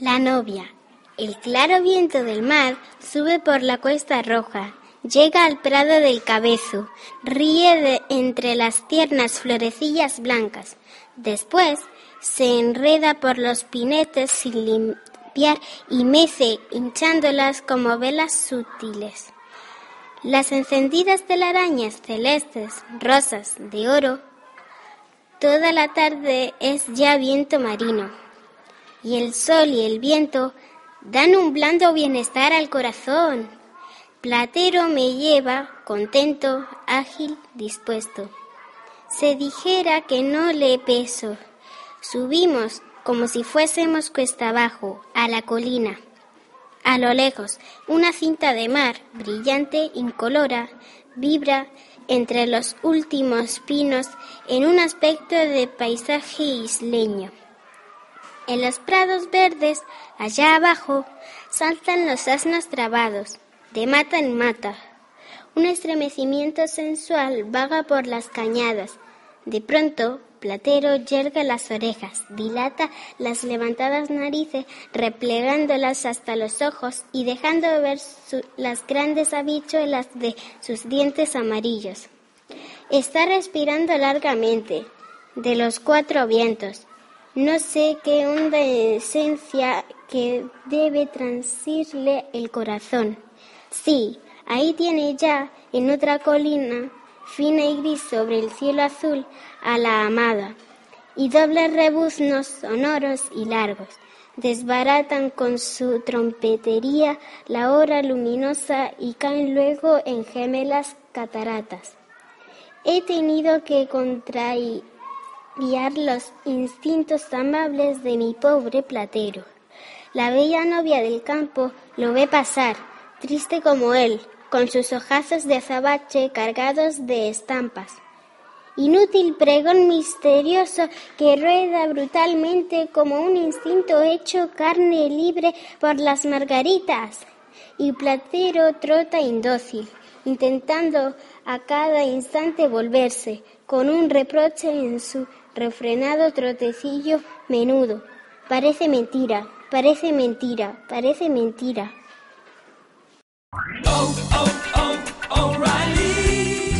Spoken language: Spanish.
La novia. El claro viento del mar sube por la cuesta roja, llega al prado del cabezo, ríe de entre las tiernas florecillas blancas. Después se enreda por los pinetes sin limpiar y mece hinchándolas como velas sutiles. Las encendidas telarañas celestes, rosas, de oro. Toda la tarde es ya viento marino y el sol y el viento dan un blando bienestar al corazón. Platero me lleva, contento, ágil, dispuesto. Se dijera que no le peso. Subimos como si fuésemos cuesta abajo, a la colina. A lo lejos, una cinta de mar, brillante, incolora, vibra entre los últimos pinos en un aspecto de paisaje isleño. En los prados verdes, allá abajo, saltan los asnos trabados, de mata en mata. Un estremecimiento sensual vaga por las cañadas. De pronto, Platero yerga las orejas, dilata las levantadas narices, replegándolas hasta los ojos y dejando ver las grandes habichuelas de sus dientes amarillos. Está respirando largamente, de los cuatro vientos, no sé qué honda esencia que debe transirle el corazón. Sí, ahí tiene ya, en otra colina, fina y gris sobre el cielo azul, a la amada. Y dobles rebuznos sonoros y largos desbaratan con su trompetería la hora luminosa y caen luego en gemelas cataratas. He tenido que contraer guiar los instintos amables de mi pobre platero. La bella novia del campo lo ve pasar, triste como él, con sus hojazos de azabache cargados de estampas. Inútil pregón misterioso que rueda brutalmente como un instinto hecho carne libre por las margaritas. Y Platero trota indócil, intentando a cada instante volverse, con un reproche en su refrenado trotecillo menudo. Parece mentira, parece mentira, parece mentira.